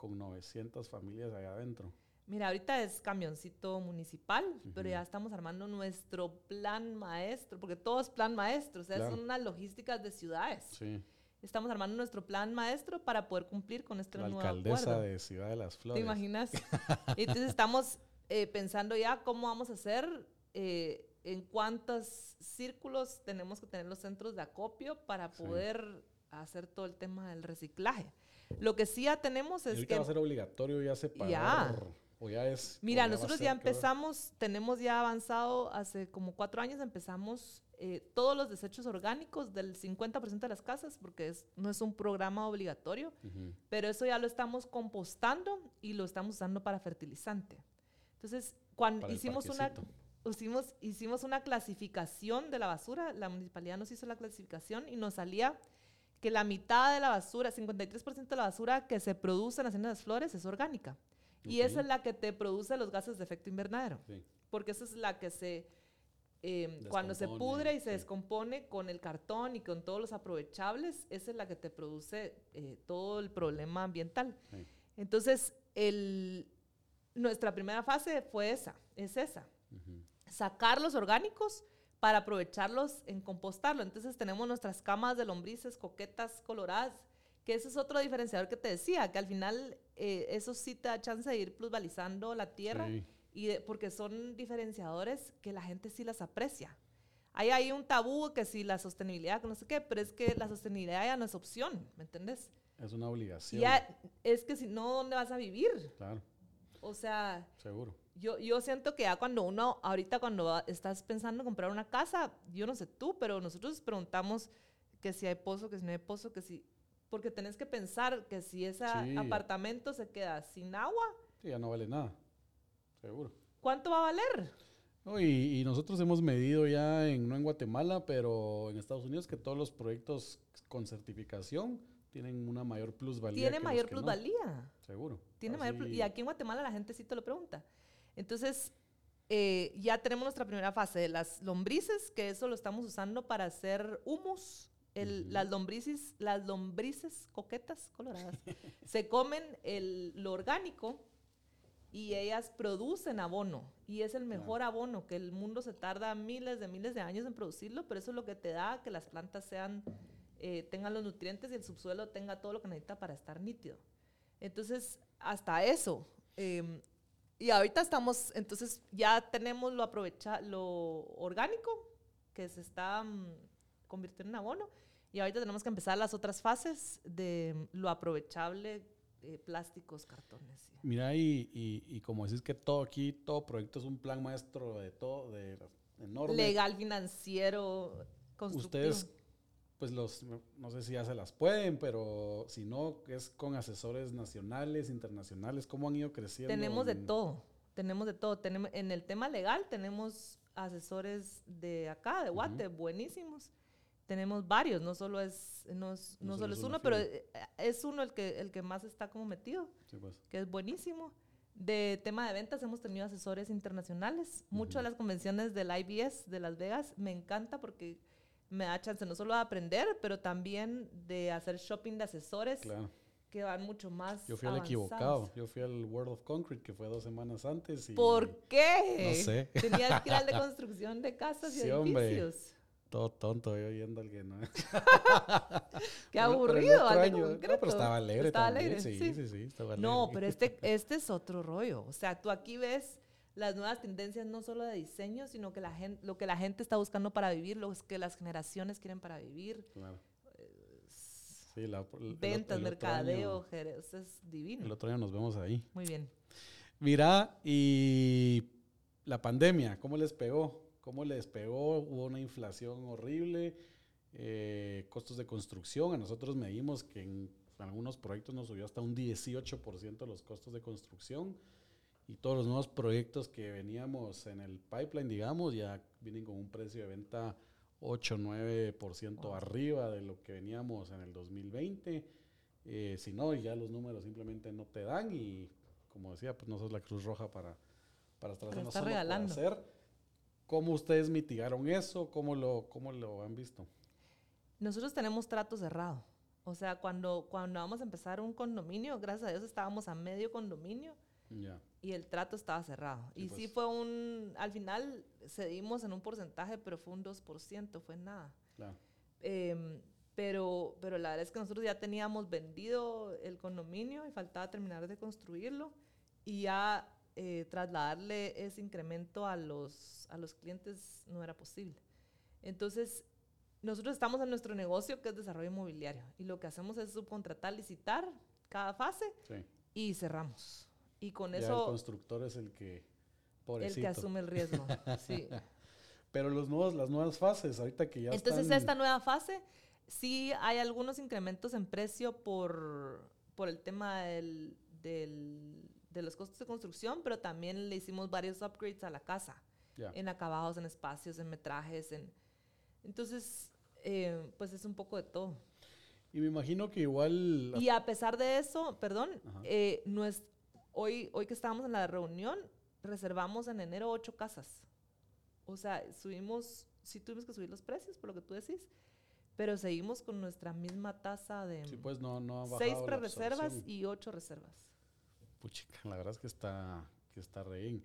Con 900 familias allá adentro. Mira, ahorita es camioncito municipal, pero ya estamos armando nuestro plan maestro, porque todo es plan maestro, o sea, son unas logísticas de ciudades. Sí. Estamos armando nuestro plan maestro para poder cumplir con este La nuevo alcaldesa de Ciudad de las Flores. ¿Te imaginas? Entonces estamos eh, pensando ya cómo vamos a hacer, eh, en cuántos círculos tenemos que tener los centros de acopio para poder hacer todo el tema del reciclaje. Lo que sí ya tenemos es que... va a ser obligatorio ya separar. Ya. O ya es... Mira, nosotros ya empezamos, tenemos ya avanzado, hace como cuatro años empezamos eh, todos los desechos orgánicos del 50% de las casas, porque es, no es un programa obligatorio, pero eso ya lo estamos compostando y lo estamos usando para fertilizante. Entonces, cuando hicimos una, hicimos, hicimos una clasificación de la basura, la municipalidad nos hizo la clasificación y nos salía que la mitad de la basura, 53% de la basura que se produce en las las flores es orgánica. Y esa es la que te produce los gases de efecto invernadero. Porque esa es la que se, em, cuando se pudre y se descompone con el cartón y con todos los aprovechables, esa es la que te produce eh, todo el problema ambiental. Entonces, el, nuestra primera fase fue esa, es esa. Sacar los orgánicos para aprovecharlos en compostarlo. Entonces tenemos nuestras camas de lombrices coquetas coloradas, que ese es otro diferenciador que te decía, que al final eh, eso sí te da chance de ir plusvalizando la tierra y porque son diferenciadores que la gente sí las aprecia. Hay ahí un tabú que si la sostenibilidad, no sé qué, pero es que la sostenibilidad ya no es opción, ¿me entiendes? Es una obligación. Ya, es que si no, ¿dónde vas a vivir? Claro. O sea... Seguro. Yo, yo siento que ya cuando uno, ahorita cuando estás pensando en comprar una casa, yo no sé tú, pero nosotros preguntamos que si hay pozo, que si no hay pozo, que si... Porque tenés que pensar que si ese apartamento se queda sin agua... Sí, ya no vale nada, seguro. ¿Cuánto va a valer? y, nosotros hemos medido ya, en, no en Guatemala, pero en Estados Unidos, que todos los proyectos con certificación tienen una mayor plusvalía. Tiene mayor plusvalía. Seguro. Tiene mayor y aquí en Guatemala la gente sí te lo pregunta. Entonces, eh, ya tenemos nuestra primera fase de las lombrices, que eso lo estamos usando para hacer humus El, Las lombrices, las lombrices coquetas coloradas se comen el, lo orgánico y ellas producen abono y es el mejor abono que el mundo se tarda miles de miles de años en producirlo, pero eso es lo que te da que las plantas sean eh, tengan los nutrientes y el subsuelo tenga todo lo que necesita para estar nítido. Entonces, hasta eso. Em, y ahorita estamos, entonces ya tenemos lo aprovecha, lo orgánico que se está mm, convirtiendo en abono. Y ahorita tenemos que empezar las otras fases de lo aprovechable, eh, plásticos, cartones. Mira, y, y, como decís que todo aquí, todo proyecto es un plan maestro de todo, de enorme. Legal, financiero, constructivo. Ustedes pues los, no sé si ya se las pueden, pero si no, es con asesores nacionales, internacionales, ¿cómo han ido creciendo? Tenemos de todo, tenemos de todo. Tenemos, en el tema legal tenemos asesores de acá, de Guate, buenísimos. Tenemos varios, no solo es, no, solo es uno, pero eh, es uno el que, el que más está como metido, pues. que es buenísimo. De tema de ventas hemos tenido asesores internacionales. Muchas de las convenciones del IBS de Las Vegas me encanta porque me da chance no solo de aprender, pero también de hacer shopping de asesores que van mucho más. Yo fui al equivocado. Yo fui al World of Concrete, que fue dos semanas antes. Y ¿Por qué? No sé. Tenías que ir al de construcción de casas y edificios. Todo tonto yo yendo al que no. Qué aburrido, al No, pero estaba alegre estaba Alegre, sí, sí, sí, estaba alegre. No, pero este, este es otro rollo. O sea, tú aquí ves las nuevas tendencias no solo de diseño, sino que la gente, lo que la gente está buscando para vivir, lo que las generaciones quieren para vivir. Claro. Sí, la, ventas, mercadeo, es divino. El otro año nos vemos ahí. Muy bien. Mira, y la pandemia, ¿cómo les pegó? ¿Cómo les pegó? Hubo una inflación horrible, eh, costos de construcción. A nosotros medimos que en algunos proyectos nos subió hasta un 18% los costos de construcción y todos los nuevos proyectos que veníamos en el pipeline, digamos, ya vienen con un precio de venta 8, 9% arriba de lo que veníamos en el 2020. Eh, si no, ya los números simplemente no te dan y como decía, pues no sos la Cruz Roja para, para estar haciendo regalando. hacer. ¿Cómo ustedes mitigaron eso? ¿Cómo lo, ¿Cómo lo han visto? Nosotros tenemos trato cerrado. O sea, cuando, cuando vamos a empezar un condominio, gracias a Dios estábamos a medio condominio y el trato estaba cerrado. y sí pues. fue un, al final cedimos en un porcentaje, pero fue un 2%, fue nada. Em, pero, pero la verdad es que nosotros ya teníamos vendido el condominio y faltaba terminar de construirlo y ya eh, trasladarle ese incremento a los, a los clientes no era posible. Entonces, nosotros estamos en nuestro negocio que es desarrollo inmobiliario y lo que hacemos es subcontratar, licitar cada fase y cerramos. Y con eso... El constructor es el que... El que asume el riesgo, sí. Pero los nuevos, las nuevas fases, ahorita que ya Entonces, esta nueva fase, sí hay algunos incrementos en precio por, por el tema del, del, de los costos de construcción, pero también le hicimos varios upgrades a la casa. En acabados, en espacios, en metrajes, en... Entonces, eh, pues es un poco de todo. Y me imagino que igual... Y a pesar de eso, perdón, eh, no es, Hoy, hoy que estábamos en la reunión, reservamos en enero ocho casas. O sea, subimos, sí tuvimos que subir los precios, por lo que tú decís, pero seguimos con nuestra misma tasa de sí, pues no, no ha seis pre-reservas y ocho reservas. Puchica, la verdad es que está, que está re bien.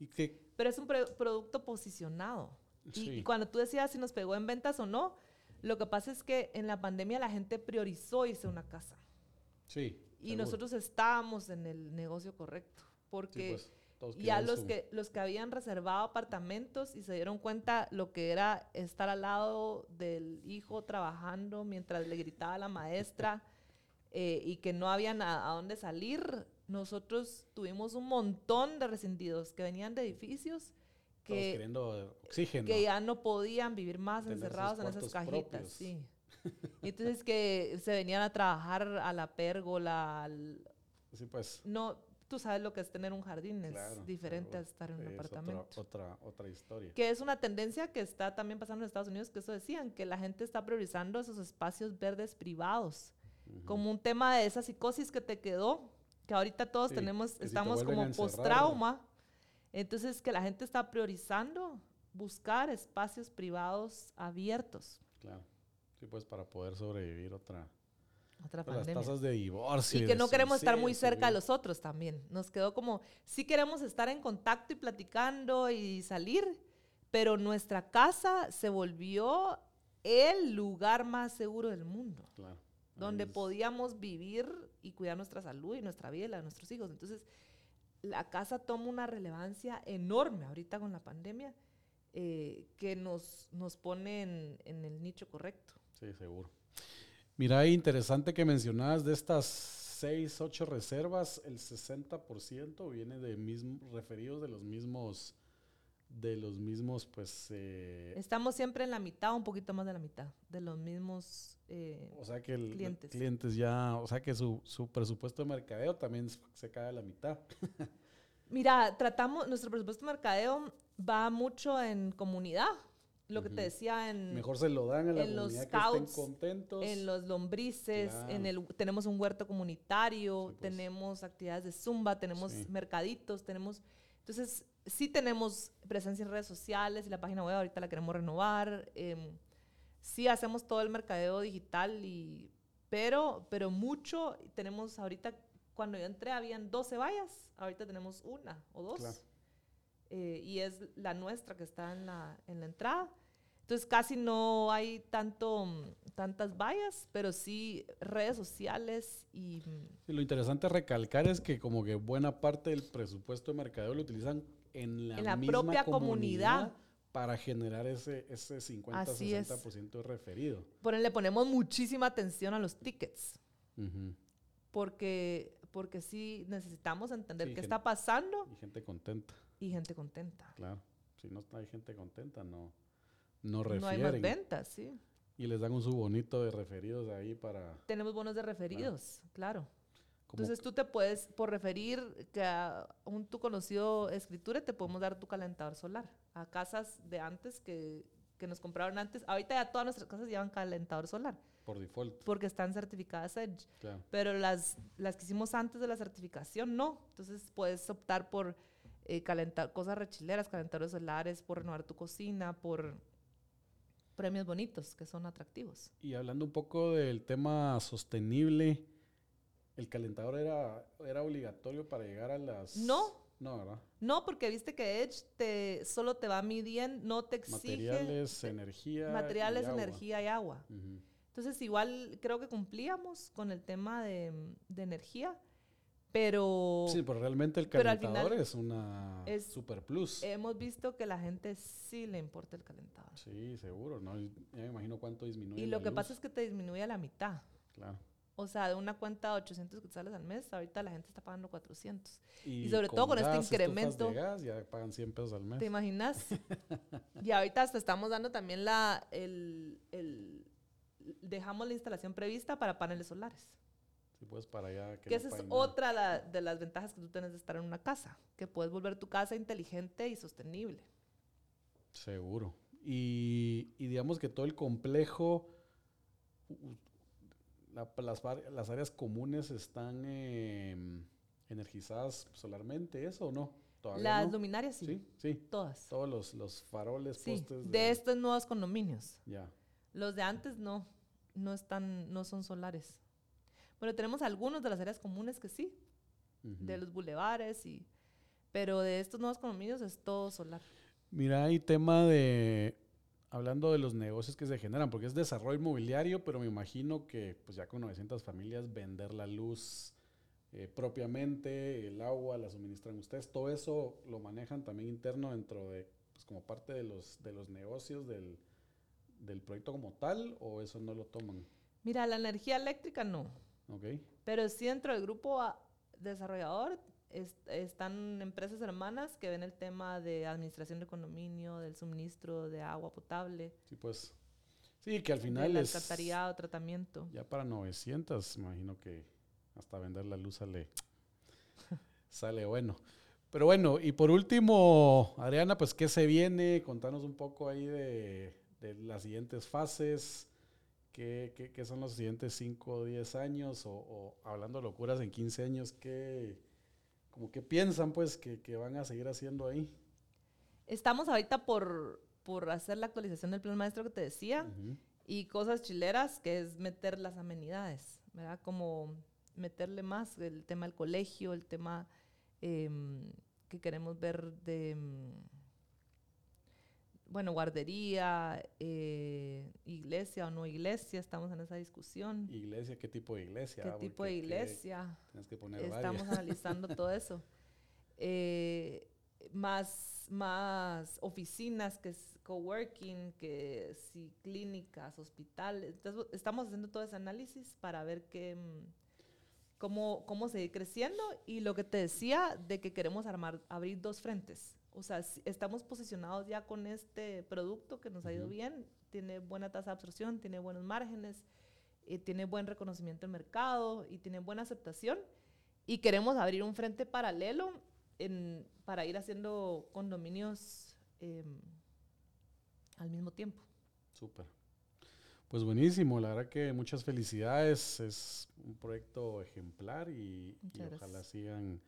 Y que, pero es un producto posicionado. Y, cuando tú decías si nos pegó en ventas o no, lo que pasa es que en la pandemia la gente priorizó irse a una casa. Sí. Y nosotros estábamos en el negocio correcto, porque pues, ya los que, los que habían reservado apartamentos y se dieron cuenta lo que era estar al lado del hijo trabajando mientras le gritaba a la maestra eh, y que no habían a, dónde salir, nosotros tuvimos un montón de rescindidos que venían de edificios que, que ya no podían vivir más encerrados en esas cajitas. Sí. Y entonces que se venían a trabajar a la pérgola. sí, pues. No, tú sabes lo que es tener un jardín, es diferente a estar en un apartamento. Otra, otra, historia. Que es una tendencia que está también pasando en Estados Unidos, que eso decían, que la gente está priorizando esos espacios verdes privados, como un tema de esa psicosis que te quedó, que ahorita todos tenemos, estamos como post-trauma. Entonces, que la gente está priorizando buscar espacios privados abiertos. Claro. Sí, pues para poder sobrevivir otra. Otra pues, las pandemia. tasas de divorcio. Y que no queremos estar muy cerca de los otros también. Nos quedó como, sí queremos estar en contacto y platicando y salir, pero nuestra casa se volvió el lugar más seguro del mundo, Claro. donde es- podíamos vivir y cuidar nuestra salud y nuestra vida y la de nuestros hijos. Entonces, la casa toma una relevancia enorme ahorita con la pandemia eh, que nos, nos pone en, en el nicho correcto. Sí, seguro. Mira, interesante que mencionabas de estas seis, ocho reservas, el 60% viene de mismos referidos de los mismos, de los mismos, pues, eh, Estamos siempre en la mitad, un poquito más de la mitad, de los mismos... eh, o sea que el, clientes. clientes ya, o sea que su, su presupuesto de mercadeo también se cae a la mitad. Mira, tratamos, nuestro presupuesto de mercadeo va mucho en comunidad. Lo que te decía en, Mejor se lo dan a la en los comunidad que estén scouts, contentos. en los lombrices, en el, tenemos un huerto comunitario, Sí, pues. tenemos actividades de zumba, tenemos Sí. mercaditos, tenemos... Entonces, sí tenemos presencia en redes sociales y la página web ahorita la queremos renovar. em, sí hacemos todo el mercadeo digital, y, pero, pero mucho, tenemos ahorita, cuando yo entré habían 12 vallas, ahorita tenemos una o dos. Claro. Eh, y es la nuestra que está en la, en la entrada. Entonces casi no hay tanto, mm, tantas vallas, pero sí redes sociales y... mm, Y lo interesante a recalcar es que como que buena parte del presupuesto de mercadeo lo utilizan en la, En la misma propia comunidad. para generar ese, ese Así es. 50-60% de referido. Por le ponemos muchísima atención a los tickets, Ujú. porque, porque sí necesitamos entender Sí, qué gen- está pasando Y gente contenta, y gente contenta. claro. Si no hay gente contenta, no, no No hay más refieren. ventas, sí. y les dan un subonito de referidos ahí para... Tenemos bonos de referidos, claro. Entonces tú te puedes, por referir que a un tu conocido escritura, te podemos dar tu calentador solar a casas de antes que, que nos compraron antes. Ahorita ya todas nuestras casas llevan calentador solar por default, porque están certificadas Edge. claro. Pero las, las que hicimos antes de la certificación, no. Entonces puedes optar por eh, calentar cosas rechileras, calentadores solares, por renovar tu cocina, por premios bonitos que son atractivos. Y hablando un poco del tema sostenible, ¿el calentador era, era obligatorio para llegar a las... No. No, ¿verdad? No, porque viste que Edge te, solo te va midiendo, no te exige Materiales, te- energía. materiales, y agua. energía y agua. Entonces igual creo que cumplíamos con el tema de, de energía, pero Sí, pero realmente el calentador final es una es- super plus. hemos visto que la gente sí le importa el calentador. sí, seguro, ¿no? Y Ya me imagino cuánto disminuye. Y lo que pasa es que te disminuye a la mitad. Claro. O sea, de una cuenta de 800 quetzales al mes, ahorita la gente está pagando 400. Y, sobre todo con este gas, incremento- de gas, ya pagan 100 pesos al mes. ¿Te imaginas? y ahorita hasta estamos dando también la, el, el- dejamos la instalación prevista para paneles solares. Sí, pues para allá. Que no esa es otra la- de las ventajas que tú tienes de estar en una casa, que puedes volver tu casa inteligente y sostenible. Seguro. Y, y digamos que todo el complejo, la- las, áreas comunes están em, energizadas solarmente, ¿eso o no? Las no. luminarias sí, Sí, sí. todas. Todos los, los faroles, Sí, postes. de estos nuevos condominios. Ya. Los de antes no, no están, no son solares. Bueno, tenemos algunos de las áreas comunes que sí, Ujú. de los bulevares y, pero de estos nuevos condominios es todo solar. Mira, hay tema de, hablando de los negocios que se generan, porque es desarrollo inmobiliario, pero me imagino que pues ya con 900 familias vender la luz eh, propiamente, el agua la suministran ustedes, todo eso lo manejan también interno dentro de, pues como parte de los, de los negocios del, del proyecto como tal, o eso no lo toman, Mira, la energía eléctrica no, pero sí dentro del grupo ah, desarrollador es- están empresas hermanas que ven el tema de administración de condominio, del suministro de agua potable, Sí, pues, sí, que al final es... alcantarillado, tratamiento. Ya para 900, me imagino que hasta vender la luz sale, sale bueno. Pero bueno, y por último, Adriana, pues, ¿qué se viene? Contanos un poco ahí de, de las siguientes fases. ¿Qué, qué, qué son los siguientes 5 o 10 años? O, o hablando de locuras en 15 años, ¿qué, como que piensan, pues, que, que van a seguir haciendo ahí? Estamos ahorita por, por hacer la actualización del plan maestro que te decía. Y cosas chileras, que es meter las amenidades, ¿verdad? Como meterle más el tema del colegio, el tema em, que queremos ver de, mm, bueno, guardería, eh, iglesia o no iglesia, estamos en esa discusión. Iglesia, ¿qué tipo de iglesia? ¿Qué Ah, tipo porque de iglesia? Tienes que poner Estamos varias. analizando todo eso. Eh, más, más oficinas que es coworking, que sí, clínicas, hospitales. Entonces, estamos haciendo todo ese análisis para ver qué, mm, cómo, cómo seguir creciendo. Y lo que te decía de que queremos armar, abrir dos frentes. O sea, estamos posicionados ya con este producto que nos ha ido bien, tiene buena tasa de absorción, tiene buenos márgenes, eh, tiene buen reconocimiento en mercado y tiene buena aceptación. Y queremos abrir un frente paralelo en- para ir haciendo condominios em, al mismo tiempo. Súper. Pues buenísimo, la verdad que muchas felicidades. Es un proyecto ejemplar y, ojalá sigan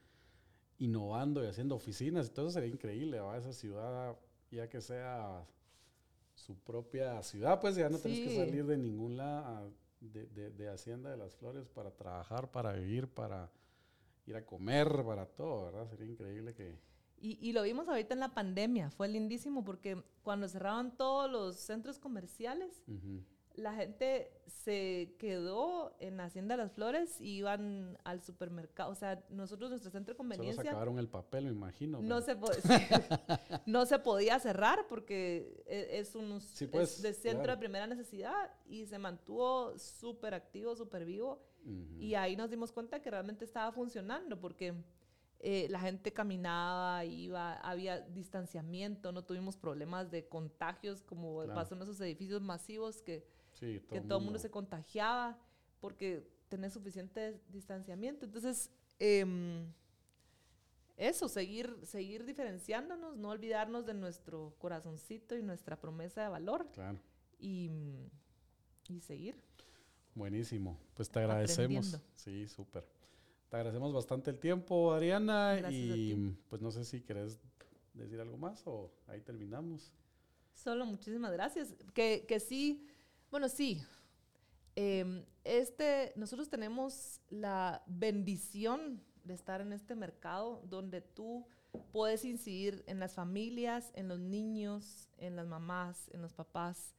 innovando y haciendo oficinas. Entonces sería increíble, ¿va? Esa ciudad, ya que sea su propia ciudad, pues ya no tienes que Sí. salir de ningún lado de, de- de Hacienda de las Flores para trabajar, para vivir, para ir a comer, para todo, ¿verdad? Sería increíble que... Y, y lo vimos ahorita en la pandemia, fue lindísimo porque cuando cerraban todos los centros comerciales, Ujú. La gente se quedó en Hacienda de las Flores y iban al supermercado. O sea, nosotros, nuestro centro de Solo conveniencia, acabaron el papel, me imagino. no se, no se podía cerrar porque e- es, un, Sí, pues, es de centro claro. de primera necesidad y se mantuvo súper activo, súper vivo. Y ahí nos dimos cuenta que realmente estaba funcionando porque eh, la gente caminaba, iba, había distanciamiento, no tuvimos problemas de contagios como Claro. pasó en esos edificios masivos que, Sí, que todo el mundo se contagiaba porque tenés suficiente distanciamiento. Entonces, em, eso, seguir, seguir diferenciándonos, no olvidarnos de nuestro corazoncito y nuestra promesa de valor Claro. y, y seguir. Buenísimo. Pues te agradecemos. Sí, súper. Te agradecemos bastante el tiempo, Adriana. Gracias y pues no sé si querés decir algo más o ahí terminamos. Solo muchísimas gracias. Que, que sí, bueno, sí. Em, este, nosotros tenemos la bendición de estar en este mercado donde tú puedes incidir en las familias, en los niños, en las mamás, en los papás,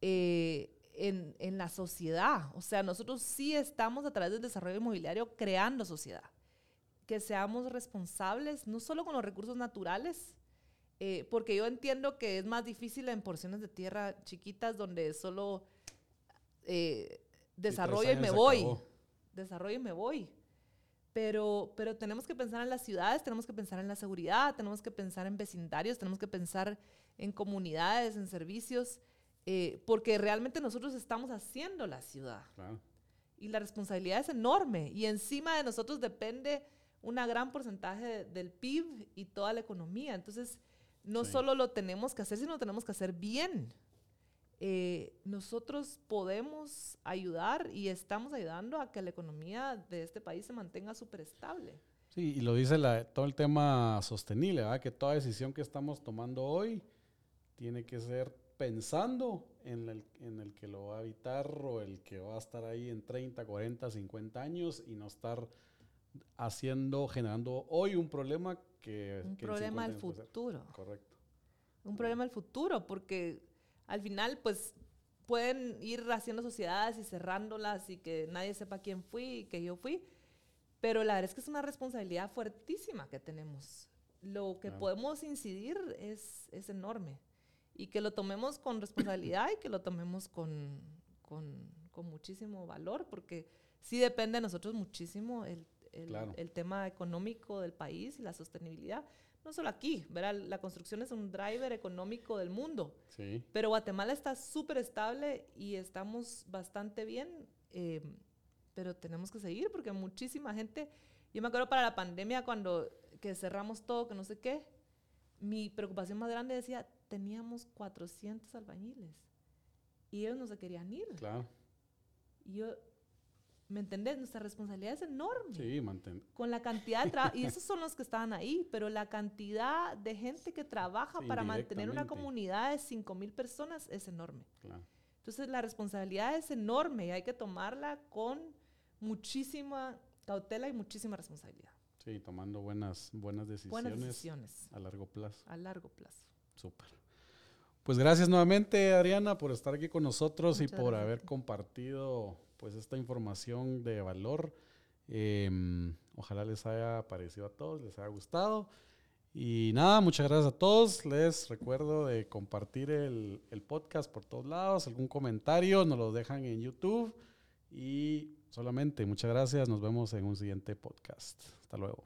eh, en, en la sociedad. O sea, nosotros sí estamos a través del desarrollo inmobiliario creando sociedad. Que seamos responsables, no solo con los recursos naturales, eh, porque yo entiendo que es más difícil en porciones de tierra chiquitas donde solo eh, desarrollo y me voy. acabó. Desarrollo y me voy. Pero, pero tenemos que pensar en las ciudades, tenemos que pensar en la seguridad, tenemos que pensar en vecindarios, tenemos que pensar en comunidades, en servicios, eh, porque realmente nosotros estamos haciendo la ciudad Claro. y la responsabilidad es enorme y encima de nosotros depende una gran porcentaje de- del PIB y toda la economía. Entonces, no Sí. solo lo tenemos que hacer, sino lo tenemos que hacer bien. Eh, nosotros podemos ayudar y estamos ayudando a que la economía de este país se mantenga súper estable. Sí, y lo dice la- todo el tema sostenible, ¿verdad? Que toda decisión que estamos tomando hoy tiene que ser pensando en el, en el que lo va a habitar o el que va a estar ahí en 30, 40, 50 años y no estar haciendo, generando hoy un problema que... Un que problema 50 del años puede ser. futuro. Correcto. un problema del futuro, porque al final, pues, pueden ir haciendo sociedades y cerrándolas y que nadie sepa quién fui y que yo fui, pero la verdad es que es una responsabilidad fuertísima que tenemos. Lo que Claro. podemos incidir es, es enorme y que lo tomemos con responsabilidad y que lo tomemos con, con, con muchísimo valor, porque sí depende de nosotros muchísimo el, el, Claro. el tema económico del país y la sostenibilidad. No solo aquí, ¿verdad? La construcción es un driver económico del mundo, Sí, pero Guatemala está súper estable y estamos bastante bien, eh, pero tenemos que seguir porque muchísima gente, yo me acuerdo para la pandemia cuando que cerramos todo, que no sé qué, mi preocupación más grande decía, teníamos 400 albañiles y ellos no se querían ir. claro. Y yo, ¿me entendés? Nuestra responsabilidad es enorme Sí, mantén. con la cantidad de trabajo, y esos son los que estaban ahí, pero la cantidad de gente que trabaja Sí, para mantener una comunidad de 5 mil personas es enorme. Claro. Entonces la responsabilidad es enorme y hay que tomarla con muchísima cautela y muchísima responsabilidad. Sí, tomando buenas, buenas decisiones. Buenas decisiones. A largo plazo. A largo plazo. Súper. Pues gracias nuevamente, Adriana, por estar aquí con nosotros y por haber compartido pues esta información de valor. Em, ojalá les haya parecido a todos, les haya gustado. Y nada, muchas gracias a todos. Les recuerdo de compartir el, el podcast por todos lados. Algún comentario nos lo dejan en YouTube. Y solamente muchas gracias. Nos vemos en un siguiente podcast. Hasta luego.